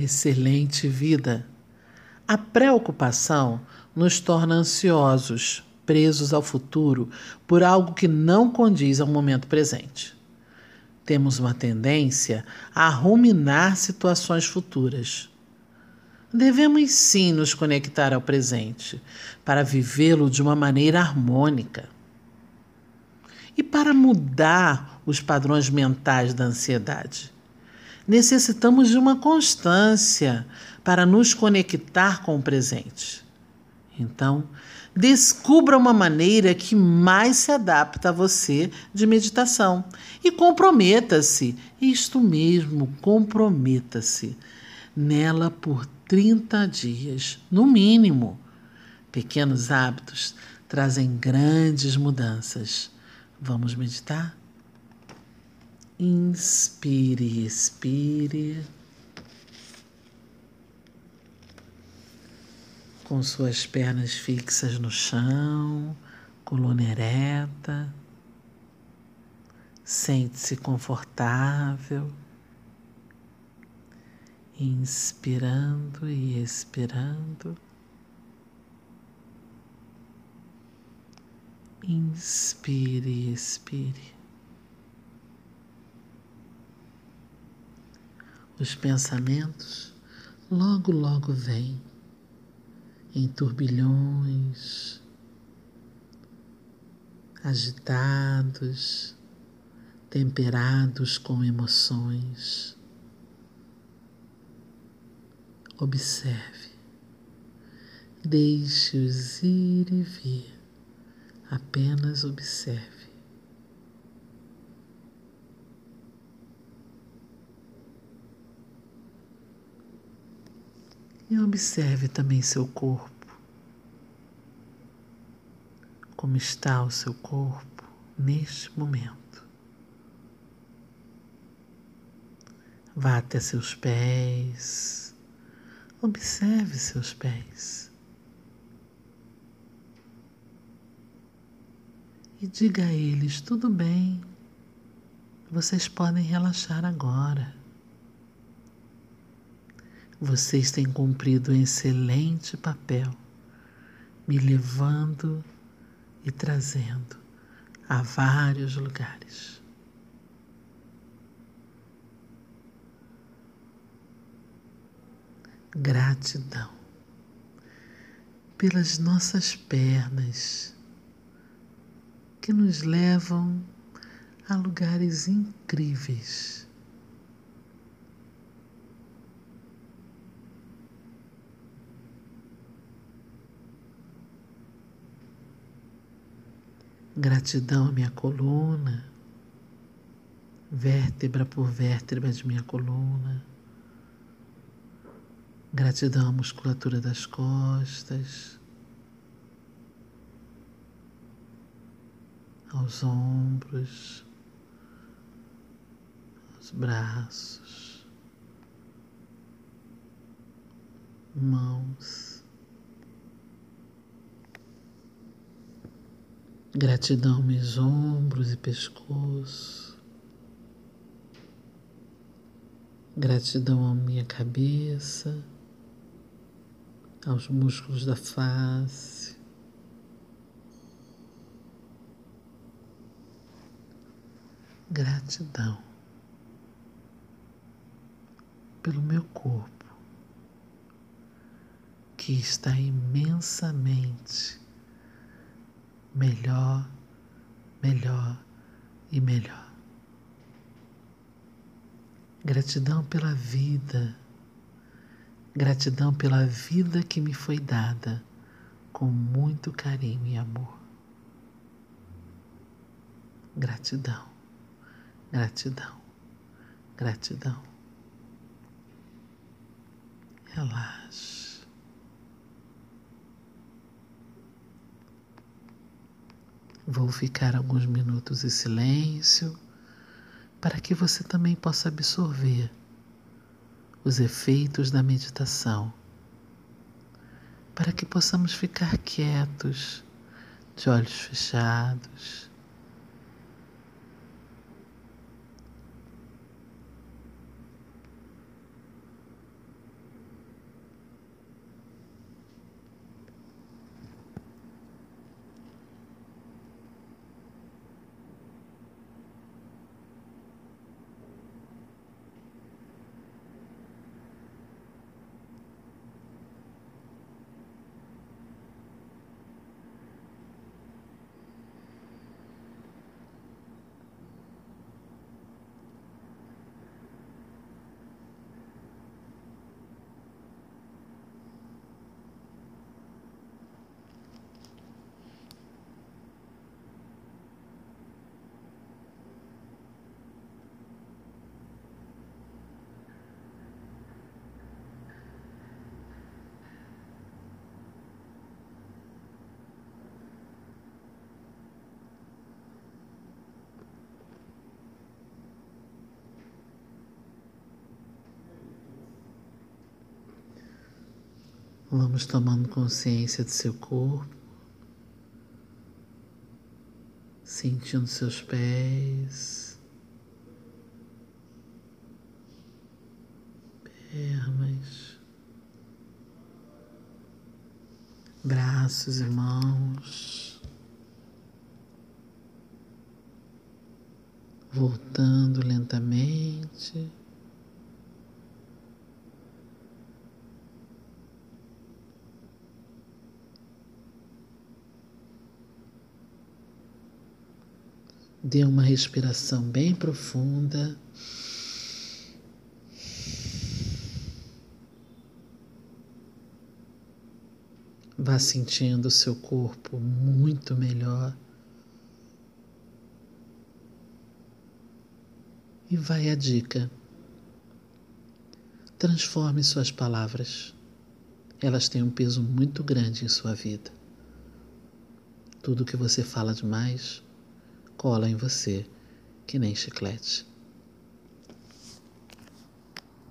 Excelente vida. A preocupação nos torna ansiosos, presos ao futuro por algo que não condiz ao momento presente. Temos uma tendência a ruminar situações futuras. Devemos sim nos conectar ao presente para vivê-lo de uma maneira harmônica. E para mudar os padrões mentais da ansiedade, necessitamos de uma constância para nos conectar com o presente. Então, descubra uma maneira que mais se adapta a você de meditação e comprometa-se, isto mesmo, comprometa-se nela por 30 dias, no mínimo. Pequenos hábitos trazem grandes mudanças. Vamos meditar? Inspire, expire. Com suas pernas fixas no chão, coluna ereta. Sente-se confortável, inspirando e expirando. Inspire e expire. Os pensamentos logo, logo vêm em turbilhões, agitados, temperados com emoções. Observe, deixe-os ir e vir, apenas observe. E observe também seu corpo. Como está o seu corpo neste momento. Vá até seus pés. Observe seus pés. E diga a eles: tudo bem, vocês podem relaxar agora. Vocês têm cumprido um excelente papel, me levando e trazendo a vários lugares. Gratidão pelas nossas pernas que nos levam a lugares incríveis Gratidão à minha coluna, vértebra por vértebra de minha coluna. Gratidão à musculatura das costas, aos ombros, aos braços, mãos. Gratidão meus ombros e pescoço. Gratidão à minha cabeça, aos músculos da face. Gratidão pelo meu corpo que está imensamente melhor, melhor e melhor. Gratidão pela vida, gratidão pela vida que me foi dada com muito carinho e amor. Gratidão, gratidão, gratidão. Relaxa. Vou ficar alguns minutos em silêncio para que você também possa absorver os efeitos da meditação, para que possamos ficar quietos, de olhos fechados. Vamos tomando consciência do seu corpo, sentindo seus pés, pernas, braços e mãos, voltando lentamente. Dê uma respiração bem profunda. Vá sentindo o seu corpo muito melhor. E vai a dica. Transforme suas palavras. Elas têm um peso muito grande em sua vida. Tudo que você fala demais cola em você, que nem chiclete.